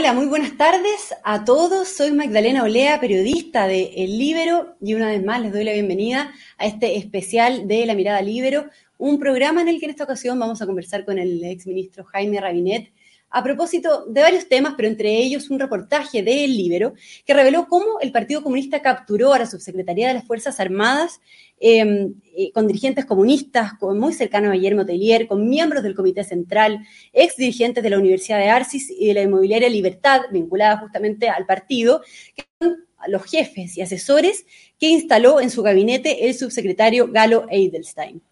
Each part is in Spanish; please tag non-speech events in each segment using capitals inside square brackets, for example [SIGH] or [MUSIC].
Hola, muy buenas tardes a todos. Soy Magdalena Olea, periodista de El Libero, y una vez más les doy la bienvenida a este especial de La Mirada Libero, un programa en el que en esta ocasión vamos a conversar con el exministro Jaime Rabinet a propósito de varios temas, pero entre ellos un reportaje de El Libero que reveló cómo el Partido Comunista capturó a la Subsecretaría de las Fuerzas Armadas em, eh, con dirigentes comunistas, muy cercanos a Guillermo Tellier, con miembros del Comité Central, ex dirigentes de la Universidad de Arcis y de la Inmobiliaria Libertad, vinculada justamente al partido, que son los jefes y asesores que instaló en su gabinete el subsecretario Galo Edelstein.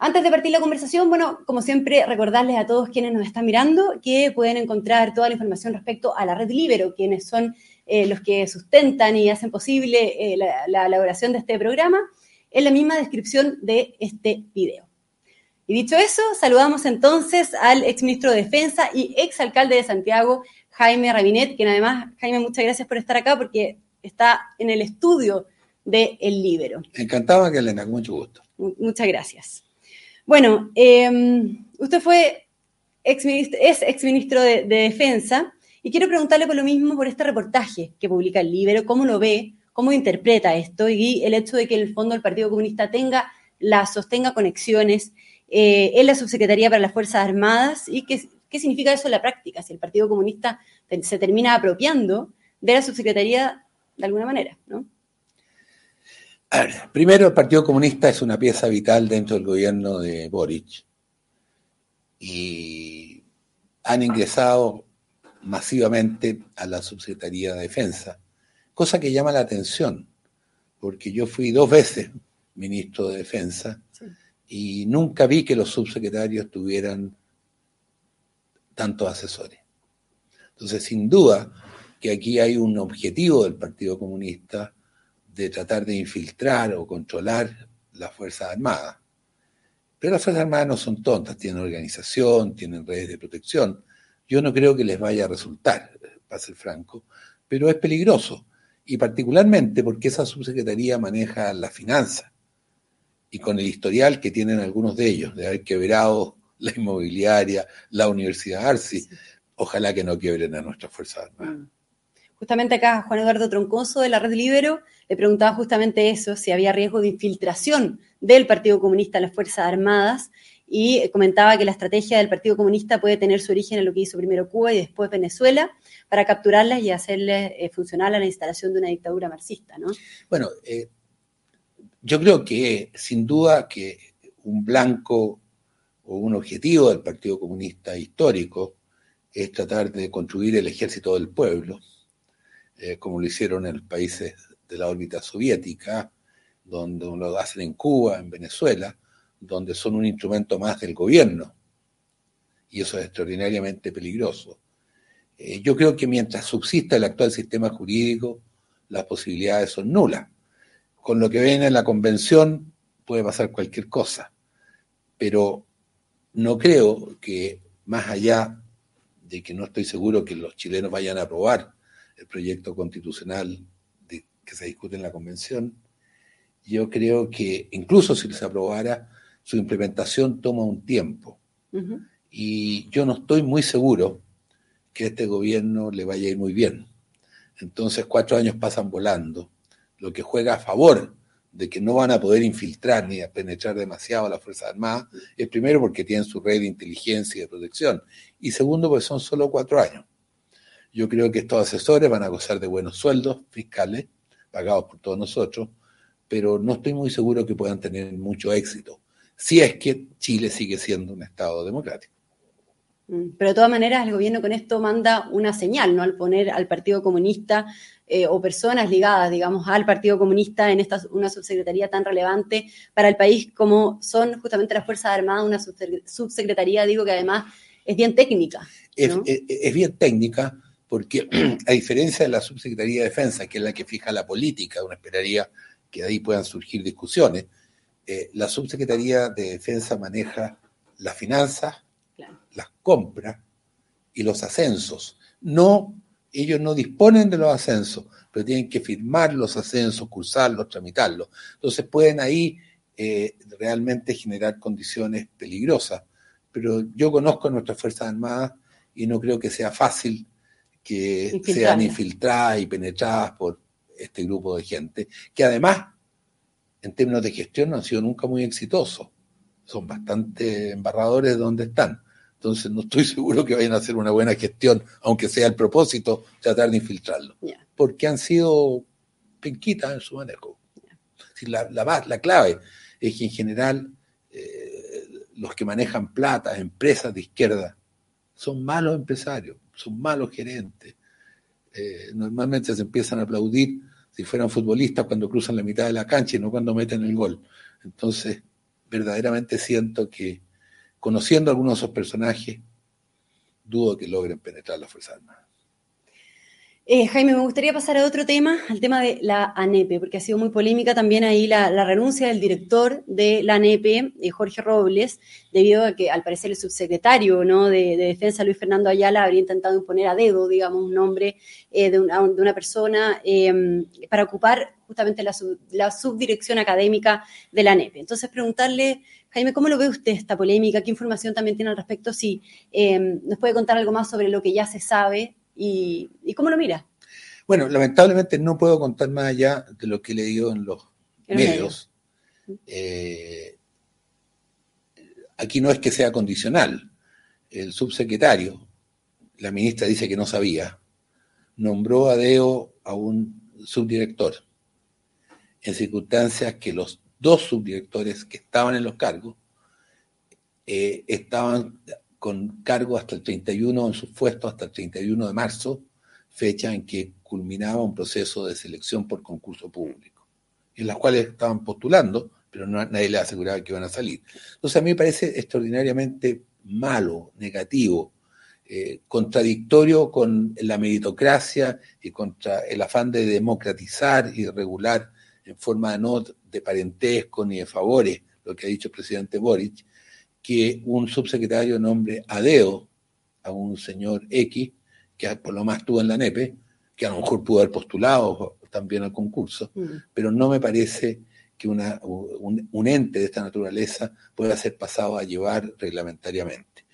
Antes de partir la conversación, bueno, como siempre, recordarles a todos quienes nos están mirando que pueden encontrar toda la información respecto a la red Libero, quienes son eh, los que sustentan y hacen posible eh, la, elaboración de este programa, en la misma descripción de este video. Y dicho eso, saludamos entonces al exministro de Defensa y exalcalde de Santiago, Jaime Rabinet, quien además, Jaime, muchas gracias por estar acá porque está en el estudio de El Libero. Encantado, Elena, con mucho gusto. Muchas gracias. Bueno, em, usted fue es exministro de, de Defensa y quiero preguntarle por lo mismo por este reportaje que publica el Libero, cómo lo ve, cómo interpreta esto y el hecho de que en el fondo el Partido Comunista tenga, la sostenga conexiones eh, en la Subsecretaría para las Fuerzas Armadas y qué significa eso en la práctica, si el Partido Comunista se termina apropiando de la Subsecretaría de alguna manera, ¿no? Primero, el Partido Comunista es una pieza vital dentro del gobierno de Boric y han ingresado masivamente a la Subsecretaría de Defensa, cosa que llama la atención, porque yo fui dos veces ministro de Defensa y nunca vi que los subsecretarios tuvieran tantos asesores. Entonces, sin duda que aquí hay un objetivo del Partido Comunista de tratar de infiltrar o controlar las Fuerzas Armadas. Pero las Fuerzas Armadas no son tontas, tienen organización, tienen redes de protección. Yo no creo que les vaya a resultar, para ser franco, pero es peligroso. Y particularmente porque esa subsecretaría maneja la finanza. Y con el historial que tienen algunos de ellos, de haber quebrado la inmobiliaria, la Universidad Arci, ojalá que no quiebren a nuestras Fuerzas Armadas. Justamente acá Juan Eduardo Troncoso de la Red Libero le preguntaba justamente eso, si había riesgo de infiltración del Partido Comunista en las Fuerzas Armadas y comentaba que la estrategia del Partido Comunista puede tener su origen en lo que hizo primero Cuba y después Venezuela para capturarlas y hacerles eh, funcionar a la instalación de una dictadura marxista, ¿no? Bueno, eh, yo creo que sin duda que un blanco o un objetivo del Partido Comunista histórico es tratar de construir el ejército del pueblo, eh, como lo hicieron en países de la órbita soviética, donde lo hacen en Cuba, en Venezuela, donde son un instrumento más del gobierno. Y eso es extraordinariamente peligroso. Eh, yo creo que mientras subsista el actual sistema jurídico, las posibilidades son nulas. Con lo que ven en la convención puede pasar cualquier cosa, pero no creo que más allá de que no estoy seguro que los chilenos vayan a aprobar el proyecto constitucional que se discute en la convención, yo creo que incluso si se aprobara, su implementación toma un tiempo. Y yo no estoy muy seguro que a este gobierno le vaya a ir muy bien. Entonces cuatro años pasan volando, lo que juega a favor de que no van a poder infiltrar ni a penetrar demasiado a las Fuerzas Armadas, es primero porque tienen su red de inteligencia y de protección, y segundo porque son solo cuatro años. Yo creo que estos asesores van a gozar de buenos sueldos fiscales, pagados por todos nosotros, pero no estoy muy seguro que puedan tener mucho éxito, si es que Chile sigue siendo un Estado democrático. Mm, pero de todas maneras, el gobierno con esto manda una señal, ¿no? Al poner al Partido Comunista eh, o personas ligadas, digamos, al Partido Comunista en esta una subsecretaría tan relevante para el país como son justamente las Fuerzas Armadas, una subsecretaría, digo, que además es bien técnica. es bien técnica, porque [CLEARS THROAT] a diferencia de la Subsecretaría de Defensa, que es la que fija la política, uno esperaría que de ahí puedan surgir discusiones, eh, la Subsecretaría de Defensa maneja las finanzas, las compras y los ascensos. No, ellos no disponen de los ascensos, pero tienen que firmar los ascensos, cursarlos, tramitarlos. Entonces pueden ahí eh, realmente generar condiciones peligrosas. Pero yo conozco a nuestras Fuerzas Armadas y no creo que sea fácil que sean infiltradas y penetradas por este grupo de gente, que además, en términos de gestión, no han sido nunca muy exitosos. Son bastante embarradores de donde están. Entonces no estoy [LAUGHS] seguro que vayan a hacer una buena gestión, aunque sea el propósito tratar de infiltrarlo. Porque han sido penquitas en su manejo. La, la, la, clave es que en general eh, los que manejan plata, empresas de izquierda, son malos empresarios, son malos gerentes. Eh, normalmente se empiezan a aplaudir si fueran futbolistas cuando cruzan la mitad de la cancha y no cuando meten el gol. Entonces, verdaderamente siento que conociendo a algunos de esos personajes, dudo que logren penetrar las Fuerzas Armadas. Eh, Jaime, me gustaría pasar a otro tema, al tema de la ANEPE, porque ha sido muy polémica también ahí la, renuncia del director de la ANEPE, eh, Jorge Robles, debido a que al parecer el subsecretario ¿no? de, Defensa, Luis Fernando Ayala, habría intentado imponer a dedo, digamos, un nombre eh, de, una, persona para ocupar justamente la, la, subdirección académica de la ANEPE. Entonces, preguntarle, Jaime, ¿cómo lo ve usted esta polémica? ¿Qué información también tiene al respecto? Si nos puede contar algo más sobre lo que ya se sabe ¿Y, cómo lo mira? Bueno, lamentablemente no puedo contar más allá de lo que he leído en los medios. Eh, aquí no es que sea condicional. El subsecretario, la ministra dice que no sabía, nombró a Deo a un subdirector en circunstancias que los dos subdirectores que estaban en los cargos eh, estaban con cargo hasta el 31, en sus puestos hasta el 31 de marzo, fecha en que culminaba un proceso de selección por concurso público, en las cuales estaban postulando, pero nadie les aseguraba que iban a salir. Entonces a mí me parece extraordinariamente malo, negativo, eh, contradictorio con la meritocracia y contra el afán de democratizar y regular en forma no de parentesco ni de favores, lo que ha dicho el presidente Boric, que un subsecretario nombre Adeo a un señor X, que por lo más estuvo en la NEPE, que a lo mejor pudo haber postulado también al concurso, mm. pero no me parece que una, un, ente de esta naturaleza pueda ser pasado a llevar reglamentariamente.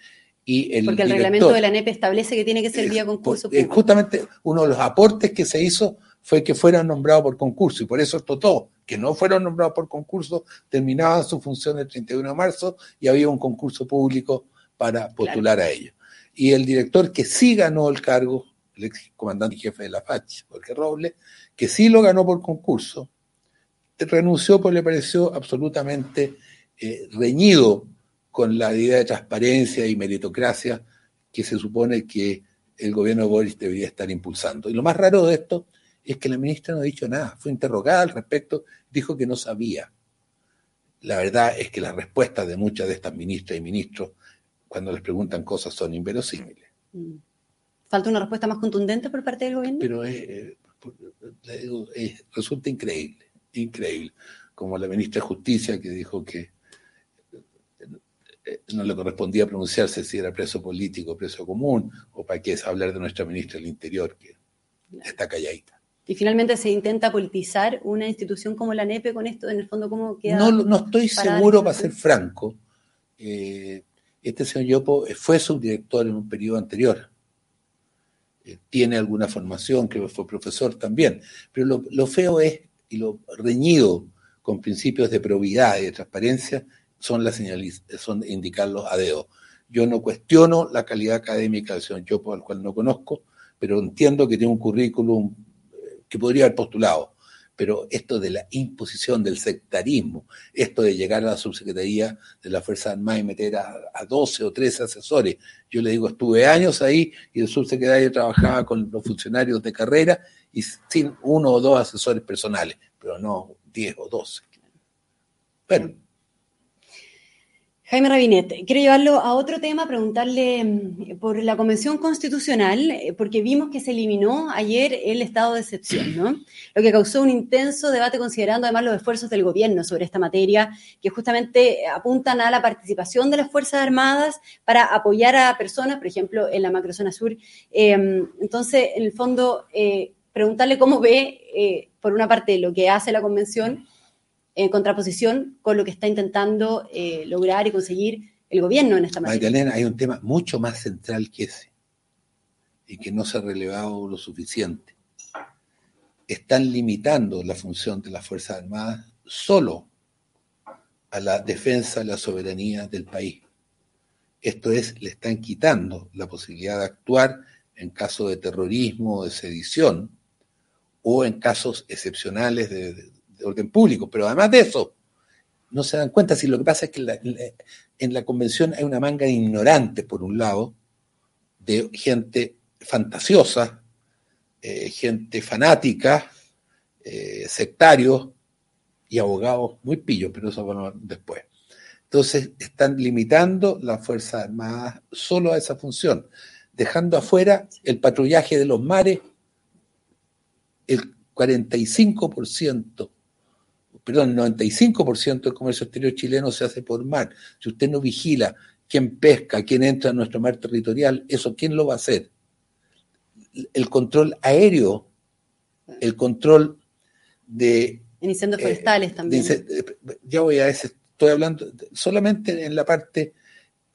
Y el Porque el reglamento de la NEPE establece que tiene que ser vía concurso. Público. Justamente uno de los aportes que se hizo fue que fueran nombrados por concurso y por eso Totó, que no fueron nombrados por concurso, terminaban su función el 31 de marzo y había un concurso público para postular a ellos. Y el director que sí ganó el cargo, el ex comandante jefe de la FACH, Jorge Robles, que sí lo ganó por concurso, renunció porque le pareció absolutamente eh, reñido con la idea de transparencia y meritocracia que se supone que el gobierno de Boris debería estar impulsando. Y lo más raro de esto es que la ministra no ha dicho nada, fue interrogada al respecto, dijo que no sabía. La verdad es que las respuestas de muchas de estas ministras y ministros, cuando les preguntan cosas, son inverosímiles. Mm. ¿Falta una respuesta más contundente por parte del gobierno? Pero eh, resulta increíble, increíble. Como la ministra de Justicia que dijo que eh, no le correspondía pronunciarse si era preso político o preso común, o para qué es hablar de nuestra ministra del Interior, que está calladita. Y finalmente se intenta politizar una institución como la NEPE con esto, en el fondo, ¿cómo queda? No, no estoy seguro, para ser franco. Eh, este señor Yopo fue subdirector en un periodo anterior. Eh, tiene alguna formación, creo que fue profesor también. Pero lo, lo, feo es, y lo reñido con principios de probidad y de transparencia, son, las son indicarlos a dedo. Yo no cuestiono la calidad académica del señor Yopo, al cual no conozco, pero entiendo que tiene un currículum que podría haber postulado. Pero esto de la imposición del sectarismo, esto de llegar a la subsecretaría de la Fuerza Armada y meter a, a 12 o 13 asesores, yo le digo, estuve años ahí y el subsecretario trabajaba con los funcionarios de carrera y sin uno o dos asesores personales, pero no 10 o 12. Bueno, Jaime Rabinet, quiero llevarlo a otro tema, preguntarle mm, por la Convención Constitucional, eh, porque vimos que se eliminó ayer el estado de excepción, ¿no? Lo que causó un intenso debate considerando además los esfuerzos del gobierno sobre esta materia, que justamente apuntan a la participación de las Fuerzas Armadas para apoyar a personas, por ejemplo, en la macrozona sur. Em, entonces, en el fondo, eh, preguntarle cómo ve, eh, por una parte, lo que hace la Convención en contraposición con lo que está intentando eh, lograr y conseguir el gobierno en esta materia. Magdalena, hay un tema mucho más central que ese. y que no se ha relevado lo suficiente. Están limitando la función de las Fuerzas Armadas solo a la defensa de la soberanía del país. Esto es, le están quitando la posibilidad de actuar en caso de terrorismo o de sedición o en casos excepcionales de, orden público. Pero además de eso, no se dan cuenta si lo que pasa es que en la convención hay una manga de ignorantes, por un lado, de gente fantasiosa, eh, gente fanática, eh, sectarios y abogados muy pillos, pero eso bueno después. Entonces están limitando la Fuerza Armada solo a esa función, dejando afuera el patrullaje de los mares, el 45%, perdón, el 95% del comercio exterior chileno se hace por mar. Si usted no vigila quién pesca, quién entra a nuestro mar territorial, eso quién lo va a hacer. El control aéreo, el control de... En incendios eh, forestales también. Ya voy a ese, estoy hablando solamente en la parte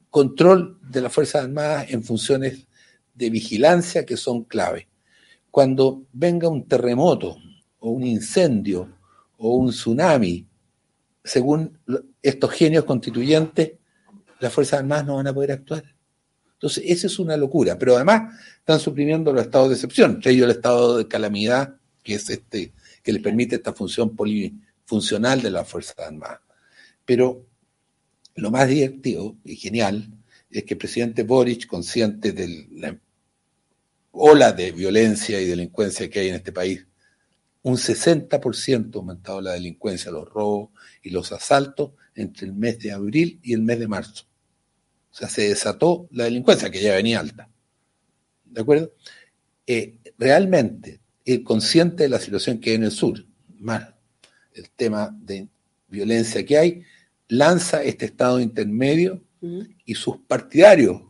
control de las Fuerzas Armadas en funciones de vigilancia que son clave. Cuando venga un terremoto o un incendio o un tsunami, según estos genios constituyentes, las Fuerzas Armadas no van a poder actuar. Entonces, esa es una locura. Pero además están suprimiendo los estados de excepción, entre ellos el estado de calamidad, que es este, que les permite esta función polifuncional de las Fuerzas Armadas. Pero lo más divertido y genial es que el presidente Boric, consciente de la ola de violencia y delincuencia que hay en este país, un 60% ha aumentado la delincuencia, los robos y los asaltos entre el mes de abril y el mes de marzo. O sea, se desató la delincuencia, que ya venía alta. ¿De acuerdo? Eh, realmente, el consciente de la situación que hay en el sur, más el tema de violencia que hay, lanza este estado intermedio y sus partidarios,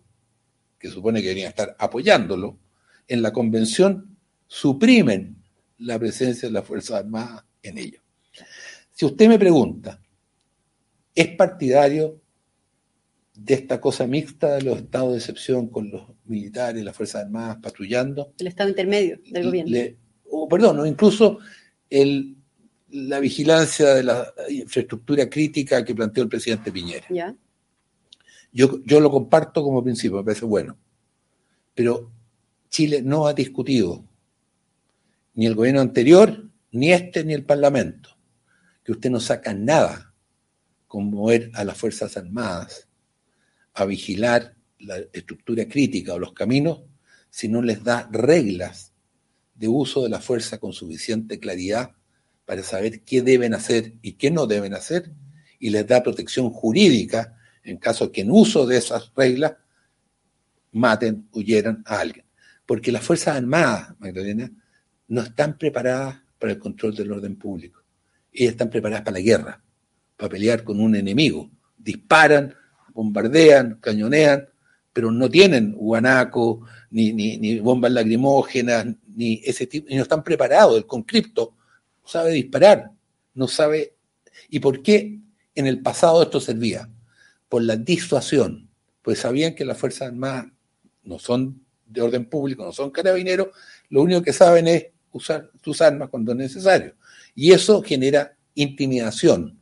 que supone que deberían estar apoyándolo, en la convención suprimen la presencia de las Fuerzas Armadas en ello. Si usted me pregunta, ¿es partidario de esta cosa mixta de los estados de excepción con los militares, las Fuerzas Armadas patrullando? El estado intermedio del gobierno. o, perdón, incluso el, la vigilancia de la infraestructura crítica que planteó el presidente Piñera. ¿Ya? Yo, yo lo comparto como principio, me parece bueno. Pero Chile no ha discutido, ni el gobierno anterior, ni este, ni el Parlamento, que usted no saca nada con mover a las Fuerzas Armadas a vigilar la estructura crítica o los caminos si no les da reglas de uso de la fuerza con suficiente claridad para saber qué deben hacer y qué no deben hacer y les da protección jurídica en caso que en uso de esas reglas maten, huyeran a alguien. Porque las Fuerzas Armadas, Magdalena, no están preparadas para el control del orden público. Ellas están preparadas para la guerra, para pelear con un enemigo. Disparan, bombardean, cañonean, pero no tienen guanaco, ni, ni, bombas lacrimógenas, ni ese tipo, y no están preparados. El conscripto no sabe disparar, no sabe. ¿Y por qué en el pasado esto servía? Por la disuasión, pues sabían que las Fuerzas Armadas no son de orden público, no son carabineros, lo único que saben es usar sus armas cuando es necesario. Y eso genera intimidación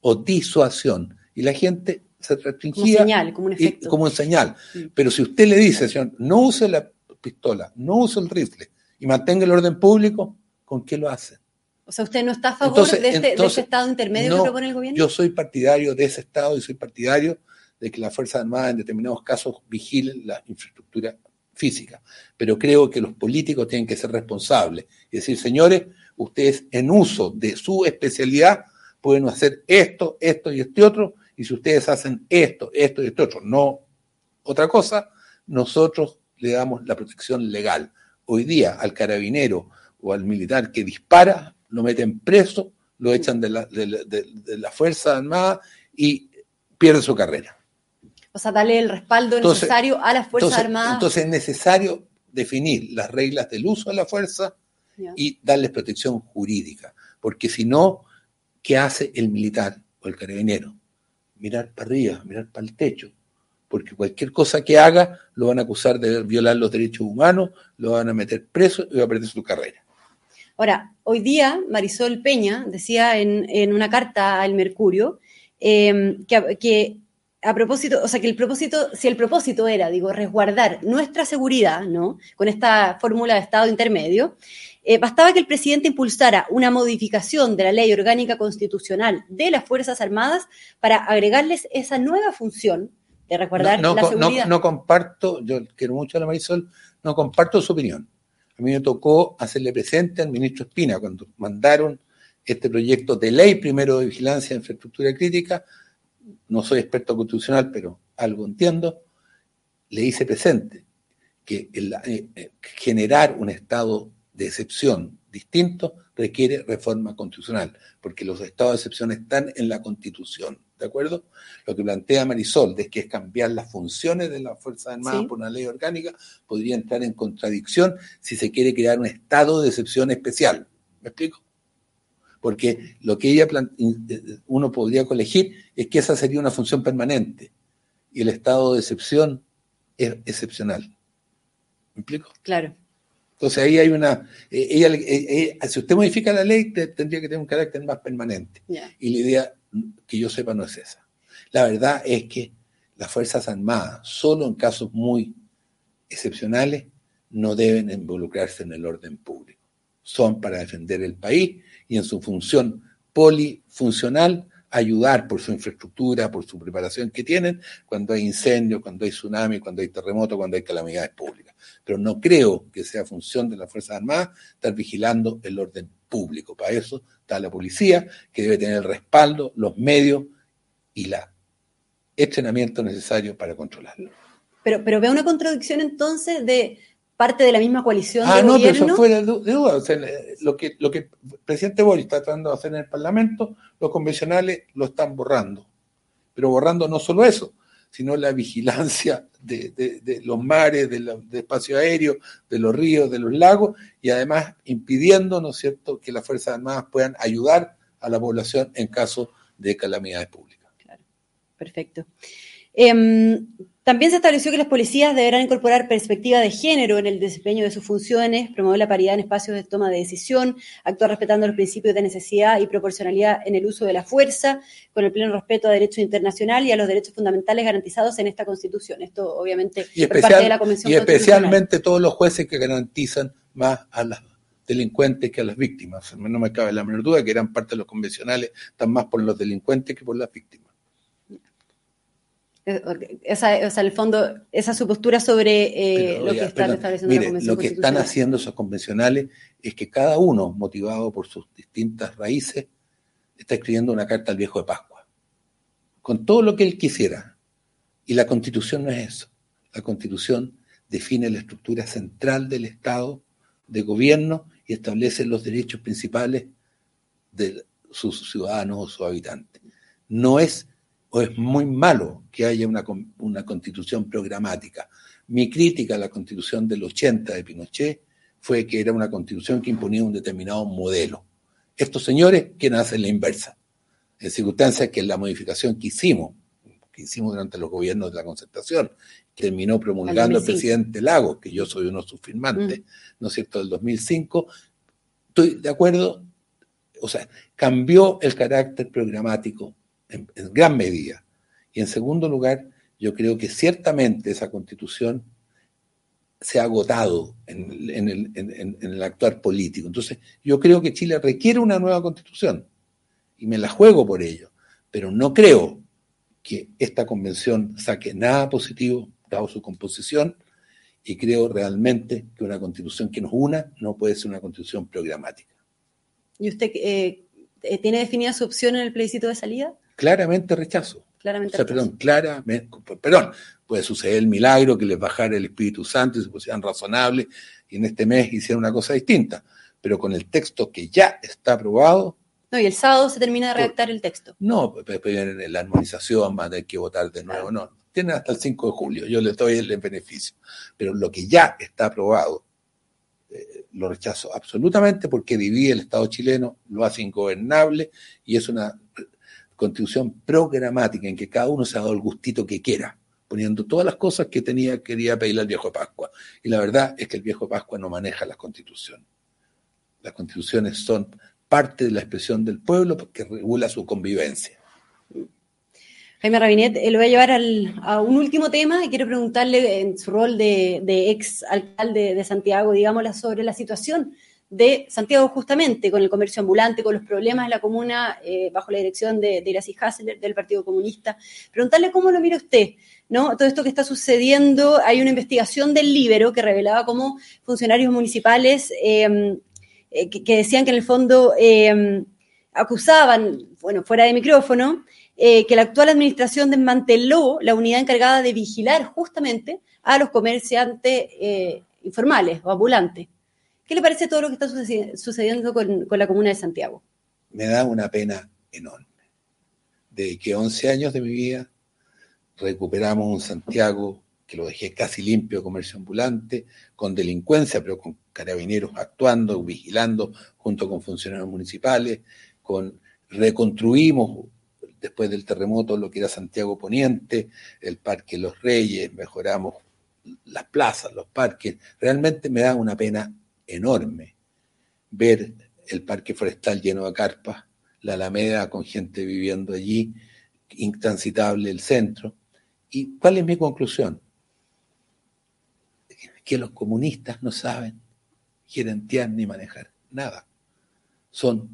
o disuasión. Y la gente se restringía. Como señal, como un efecto. como señal. Pero si usted le dice, señor, no use la pistola, no use el rifle y mantenga el orden público, ¿con qué lo hace? O sea, ¿usted no está a favor de, este, ese estado intermedio que propone el gobierno? Yo soy partidario de ese estado y soy partidario de que las Fuerzas Armadas en determinados casos vigilen la infraestructura física. Pero creo que los políticos tienen que ser responsables y decir, señores, ustedes en uso de su especialidad pueden hacer esto, esto y este otro, y si ustedes hacen esto, esto y este otro, no otra cosa, nosotros le damos la protección legal. Hoy día al carabinero o al militar que dispara, lo meten preso, lo echan de la, de la Fuerza Armada y pierde su carrera. O sea, darle el respaldo necesario a las Fuerzas Armadas. Entonces es necesario definir las reglas del uso de la fuerza y darles protección jurídica. Porque si no, ¿qué hace el militar o el carabinero? Mirar para arriba, mirar para el techo. porque cualquier cosa que haga lo van a acusar de violar los derechos humanos, lo van a meter preso y va a perder su carrera. Ahora, hoy día Marisol Peña decía en, una carta al Mercurio em, que, a propósito, o sea, que el propósito, si el propósito era, digo, resguardar nuestra seguridad, ¿no? Con esta fórmula de Estado intermedio, eh, bastaba que el presidente impulsara una modificación de la ley orgánica constitucional de las Fuerzas Armadas para agregarles esa nueva función de resguardar no, la seguridad. No, comparto, yo quiero mucho a la Marisol, no comparto su opinión. A mí me tocó hacerle presente al ministro Espina cuando mandaron este proyecto de ley primero de vigilancia de infraestructura crítica. No soy experto constitucional, pero algo entiendo. Le hice presente que eh, eh, generar un estado de excepción distinto requiere reforma constitucional, porque los estados de excepción están en la Constitución. ¿De acuerdo? Lo que plantea Marisol, de que es cambiar las funciones de las Fuerzas Armadas por una ley orgánica, podría entrar en contradicción si se quiere crear un estado de excepción especial. ¿Me explico? Porque lo que ella uno podría colegir es que esa sería una función permanente y el estado de excepción es excepcional. ¿Me explico? Claro. Entonces ahí hay una, eh, ella, eh, eh, si usted modifica la ley, tendría que tener un carácter más permanente. Y la idea que yo sepa no es esa. La verdad es que las Fuerzas Armadas, solo en casos muy excepcionales, no deben involucrarse en el orden público. Son para defender el país y en su función polifuncional ayudar por su infraestructura, por su preparación que tienen cuando hay incendios, cuando hay tsunami, cuando hay terremoto, cuando hay calamidades públicas. Pero no creo que sea función de las Fuerzas Armadas estar vigilando el orden público. Para eso está la policía, que debe tener el respaldo, los medios y el entrenamiento necesario para controlarlo. Pero, pero veo una contradicción entonces de parte de la misma coalición ah, de no, gobierno. pero eso fuera de duda. O sea, lo, que, lo que el presidente Boris está tratando de hacer en el Parlamento, los convencionales lo están borrando. Pero borrando no solo eso, sino la vigilancia de, de, los mares, de, los espacio aéreo, de los ríos, de los lagos, y además impidiendo, ¿no es cierto?, que las Fuerzas Armadas puedan ayudar a la población en caso de calamidades públicas. Claro, perfecto. Em, también se estableció que las policías deberán incorporar perspectiva de género en el desempeño de sus funciones, promover la paridad en espacios de toma de decisión, actuar respetando los principios de necesidad y proporcionalidad en el uso de la fuerza, con el pleno respeto a derecho internacional y a los derechos fundamentales garantizados en esta Constitución. Esto, obviamente, y parte de la Convención Y especialmente todos los jueces que garantizan más a las delincuentes que a las víctimas. No me cabe la menor duda que eran parte de los convencionales, están más por los delincuentes que por las víctimas. Esa, o sea, el fondo, esa su postura sobre eh, lo que está estableciendo la Convención Lo que están haciendo esos convencionales es que cada uno, motivado por sus distintas raíces, está escribiendo una carta al viejo de Pascua, con todo lo que él quisiera. Y la constitución no es eso. La constitución define la estructura central del Estado, de gobierno, y establece los derechos principales de sus ciudadanos o sus habitantes. No es o es muy malo que haya una, una constitución programática. Mi crítica a la constitución del 80 de Pinochet fue que era una constitución que imponía un determinado modelo. Estos señores quieren hacer la inversa, en circunstancias que la modificación que hicimos, que hicimos durante los gobiernos de la concertación, terminó promulgando el presidente Lagos, que yo soy uno de sus firmantes, mm. ¿no es cierto?, del 2005, estoy de acuerdo, o sea, cambió el carácter programático en, gran medida. Y en segundo lugar, yo creo que ciertamente esa constitución se ha agotado en, en, el actuar político. Entonces, yo creo que Chile requiere una nueva constitución y me la juego por ello, pero no creo que esta convención saque nada positivo dado su composición y creo realmente que una constitución que nos una no puede ser una constitución programática. ¿Y usted eh, eh, tiene definida su opción en el plebiscito de salida? Claramente rechazo. Claramente Perdón, claramente, perdón, puede suceder el milagro que les bajara el Espíritu Santo y se pusieran razonables y en este mes hicieran una cosa distinta. Pero con el texto que ya está aprobado. No, y el sábado se termina de redactar el texto. No, la armonización, a tener que votar de nuevo. No, tienen hasta el 5 de julio, yo les doy el beneficio. Pero lo que ya está aprobado, eh, lo rechazo absolutamente porque divide el Estado chileno, lo hace ingobernable y es una constitución programática en que cada uno se ha dado el gustito que quiera. poniendo todas las cosas que tenía, quería pedirle al viejo Pascua. Y la verdad es que el viejo Pascua no maneja las constituciones. Las constituciones son parte de la expresión del pueblo que regula su convivencia. Jaime Rabinet, eh, lo voy a llevar a un último tema y quiero preguntarle en su rol de, ex alcalde de Santiago, digámosla, sobre la situación de Santiago justamente con el comercio ambulante, con los problemas de la comuna eh, bajo la dirección de, de Iracy Hassler del Partido Comunista. Preguntarle cómo lo mira usted, ¿no? Todo esto que está sucediendo, hay una investigación del Libero que revelaba cómo funcionarios municipales em, eh, que, decían que en el fondo em, acusaban, bueno, fuera de micrófono, eh, que la actual administración desmanteló la unidad encargada de vigilar justamente a los comerciantes informales o ambulantes. ¿Qué le parece todo lo que está sucediendo con, la comuna de Santiago? Me da una pena enorme de que 11 años de mi vida recuperamos un Santiago que lo dejé casi limpio comercio ambulante, con delincuencia, pero con carabineros actuando, vigilando, junto con funcionarios municipales, con reconstruimos después del terremoto lo que era Santiago Poniente, el Parque Los Reyes, mejoramos las plazas, los parques. Realmente me da una pena enorme ver el parque forestal lleno de carpas, la Alameda con gente viviendo allí, intransitable el centro. ¿Y cuál es mi conclusión? Que los comunistas no saben gerentear ni manejar nada. Son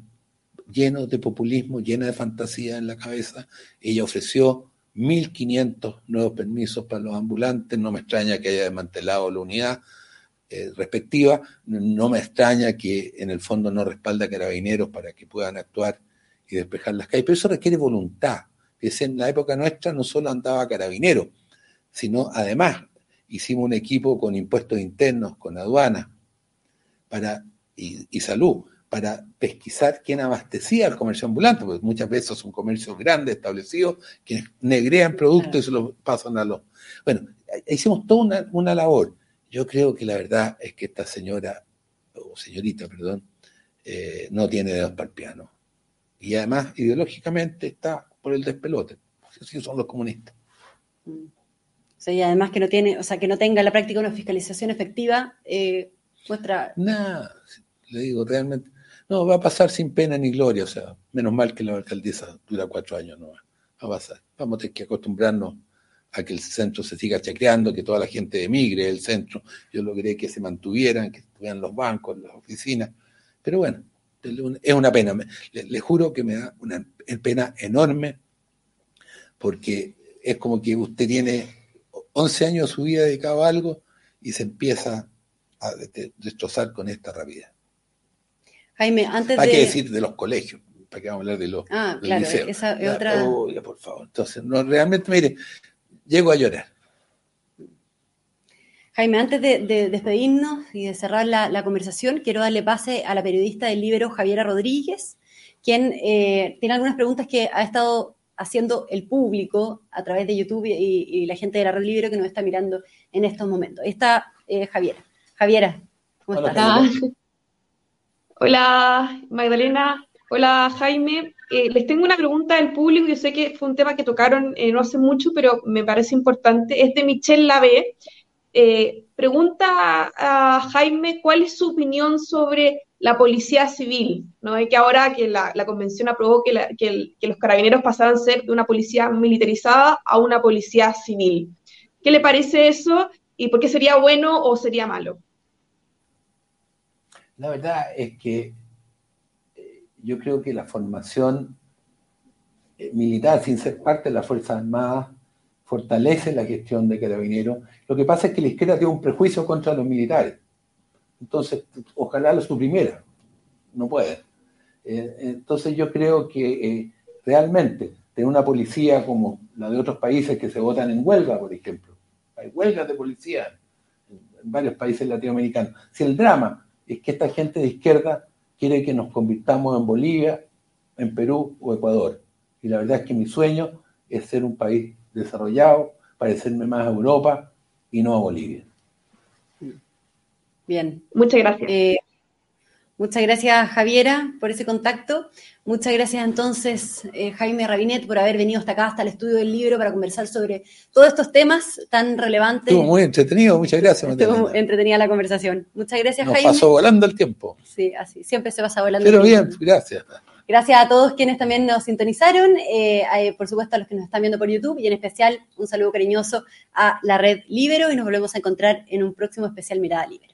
llenos de populismo, llenos de fantasía en la cabeza. Ella ofreció 1.500 nuevos permisos para los ambulantes. No me extraña que haya desmantelado la unidad eh, respectiva. No me extraña que en el fondo no respalda carabineros para que puedan actuar y despejar las calles, pero eso requiere voluntad. Es en la época nuestra no solo andaba carabinero, sino además hicimos un equipo con impuestos internos, con aduana para, y, salud, para pesquisar quién abastecía al comercio ambulante, porque muchas veces son comercios grandes establecidos que negrean productos y se los pasan a los... Bueno, hicimos toda una, una labor. Yo creo que la verdad es que esta señora, o señorita, perdón, eh, no tiene dedos para el piano. Y además, ideológicamente, está por el despelote. Así son los comunistas. Mm. Y además que no tiene, o sea, que no tenga la práctica una fiscalización efectiva, eh, muestra. Nada, le digo, realmente. No, va a pasar sin pena ni gloria. O sea, menos mal que la alcaldesa dura cuatro años, no va a pasar. Vamos a tener que acostumbrarnos a que el centro se siga chacreando, que toda la gente emigre del centro. Yo logré que se mantuvieran, que estuvieran los bancos, las oficinas. Pero bueno, es una pena. Le, juro que me da una pena enorme porque es como que usted tiene 11 años de su vida dedicado a algo y se empieza a destrozar con esta rapidez. Jaime, antes Hay que decir de los colegios, para que vamos a hablar de los ah, claro, Esa es otra... por favor. Entonces, no, realmente, mire, llego a llorar. Jaime, antes de, despedirnos y de cerrar la, conversación, quiero darle pase a la periodista del Libro, Javiera Rodríguez, quien eh, tiene algunas preguntas que ha estado haciendo el público a través de YouTube y, la gente de la Red Libro que nos está mirando en estos momentos. está eh, Javiera. Javiera, ¿cómo estás? Hola, Magdalena. Hola, Jaime. Eh, les tengo una pregunta del público. Yo sé que fue un tema que tocaron eh, no hace mucho, pero me parece importante. Es de Michelle Lavé. Eh, pregunta a Jaime cuál es su opinión sobre la policía civil, ¿no? que ahora que la, convención aprobó que, los carabineros pasaran a ser de una policía militarizada a una policía civil. ¿Qué le parece eso y por qué sería bueno o sería malo? La verdad es que yo creo que la formación eh, militar, sin ser parte de las Fuerzas Armadas, fortalece la gestión de carabineros. Lo que pasa es que la izquierda tiene un prejuicio contra los militares. Entonces, ojalá lo suprimiera. No puede. Eh, entonces yo creo que eh, realmente tener una policía como la de otros países que se votan en huelga, por ejemplo. Hay huelgas de policía en varios países latinoamericanos. Si el drama es que esta gente de izquierda quiere que nos convirtamos en Bolivia, en Perú o Ecuador. Y la verdad es que mi sueño es ser un país desarrollado, parecerme más a Europa y no a Bolivia. Bien. Muchas gracias. Eh, Muchas gracias, Javiera, por ese contacto. Muchas gracias entonces, eh, Jaime Rabinet, por haber venido hasta acá, hasta el estudio del libro, para conversar sobre todos estos temas tan relevantes. Estuvo muy entretenido, muchas gracias. Estuvo entretenida la conversación. Muchas gracias, Nos Jaime. pasó volando el tiempo. Sí, así, siempre se pasa volando Pero el tiempo. bien, gracias. Gracias a todos quienes también nos sintonizaron, eh, eh, por supuesto a los que nos están viendo por YouTube y en especial un saludo cariñoso a la red Libero y nos volvemos a encontrar en un próximo especial Mirada Libero.